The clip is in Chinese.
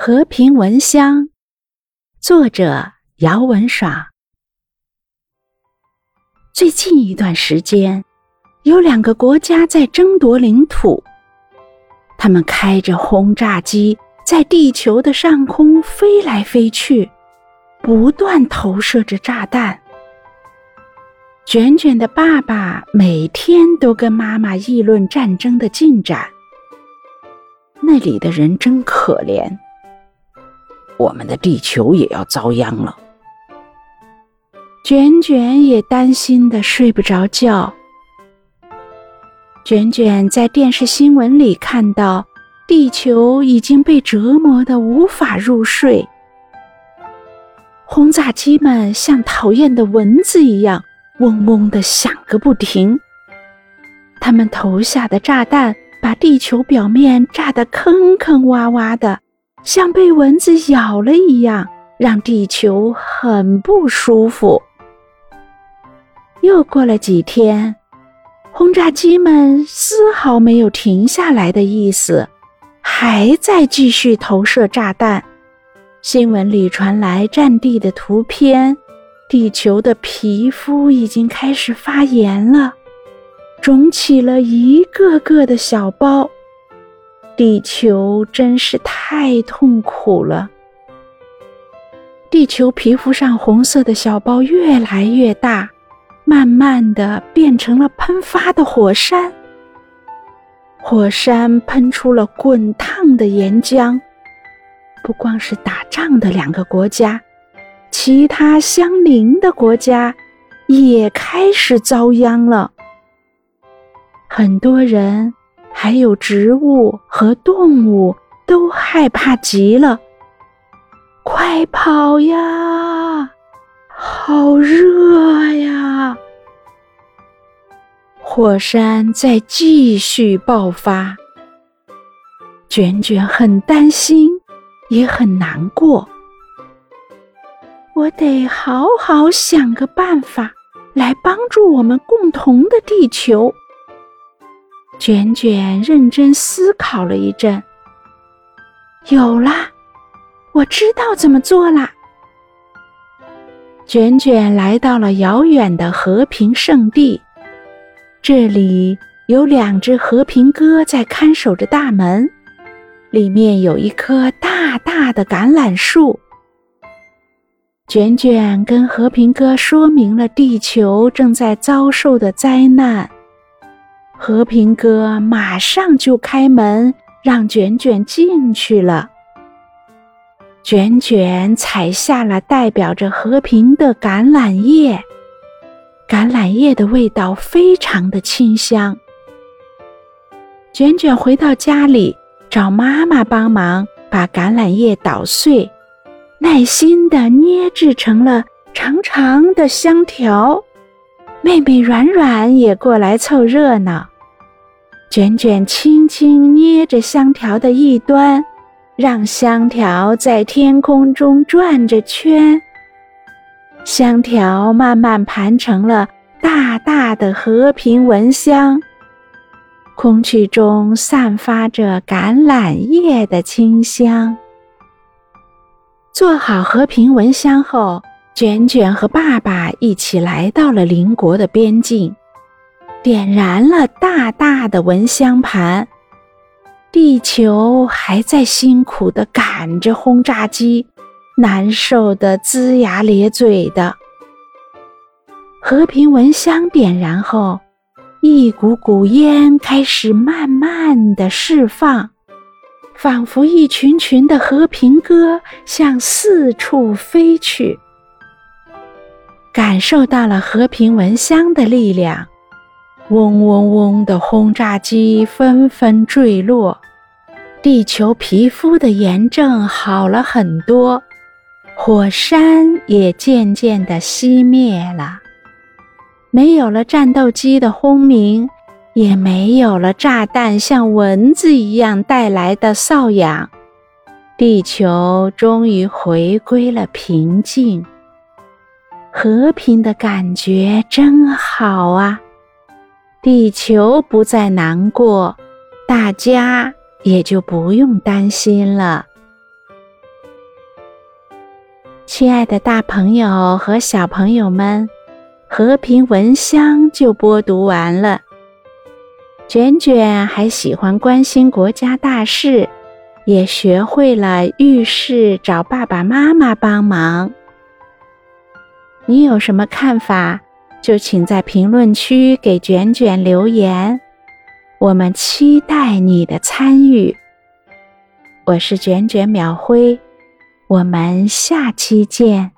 和平蚊香，作者姚文爽。最近一段时间，有两个国家在争夺领土，他们开着轰炸机在地球的上空飞来飞去，不断投射着炸弹。卷卷的爸爸每天都跟妈妈议论战争的进展。那里的人真可怜，我们的地球也要遭殃了。卷卷也担心的睡不着觉。卷卷在电视新闻里看到，地球已经被折磨的无法入睡，轰炸机们像讨厌的蚊子一样。嗡嗡的响个不停，他们投下的炸弹把地球表面炸得坑坑洼洼的，像被蚊子咬了一样，让地球很不舒服。又过了几天，轰炸机们丝毫没有停下来的意思，还在继续投射炸弹。新闻里传来战地的图片。地球的皮肤已经开始发炎了，肿起了一个个的小包。地球真是太痛苦了。地球皮肤上红色的小包越来越大，慢慢的变成了喷发的火山。火山喷出了滚烫的岩浆。不光是打仗的两个国家。其他相邻的国家也开始遭殃了，很多人还有植物和动物都害怕极了。快跑呀！好热呀！火山在继续爆发，卷卷很担心，也很难过。我得好好想个办法来帮助我们共同的地球。卷卷认真思考了一阵，有啦，我知道怎么做啦。卷卷来到了遥远的和平圣地，这里有两只和平鸽在看守着大门，里面有一棵大大的橄榄树。卷卷跟和平哥说明了地球正在遭受的灾难，和平哥马上就开门让卷卷进去了。卷卷采下了代表着和平的橄榄叶，橄榄叶的味道非常的清香。卷卷回到家里，找妈妈帮忙把橄榄叶捣碎。耐心地捏制成了长长的香条，妹妹软软也过来凑热闹。卷卷轻轻捏着香条的一端，让香条在天空中转着圈。香条慢慢盘成了大大的和平蚊香，空气中散发着橄榄叶的清香。做好和平蚊香后，卷卷和爸爸一起来到了邻国的边境，点燃了大大的蚊香盘。地球还在辛苦地赶着轰炸机，难受得龇牙咧嘴的。和平蚊香点燃后，一股股烟开始慢慢地释放。仿佛一群群的和平鸽向四处飞去，感受到了和平蚊香的力量，嗡嗡嗡的轰炸机纷纷坠落，地球皮肤的炎症好了很多，火山也渐渐的熄灭了，没有了战斗机的轰鸣。也没有了炸弹像蚊子一样带来的瘙痒，地球终于回归了平静。和平的感觉真好啊！地球不再难过，大家也就不用担心了。亲爱的大朋友和小朋友们，和平蚊香就播读完了。卷卷还喜欢关心国家大事，也学会了遇事找爸爸妈妈帮忙。你有什么看法？就请在评论区给卷卷留言，我们期待你的参与。我是卷卷秒辉。我们下期见。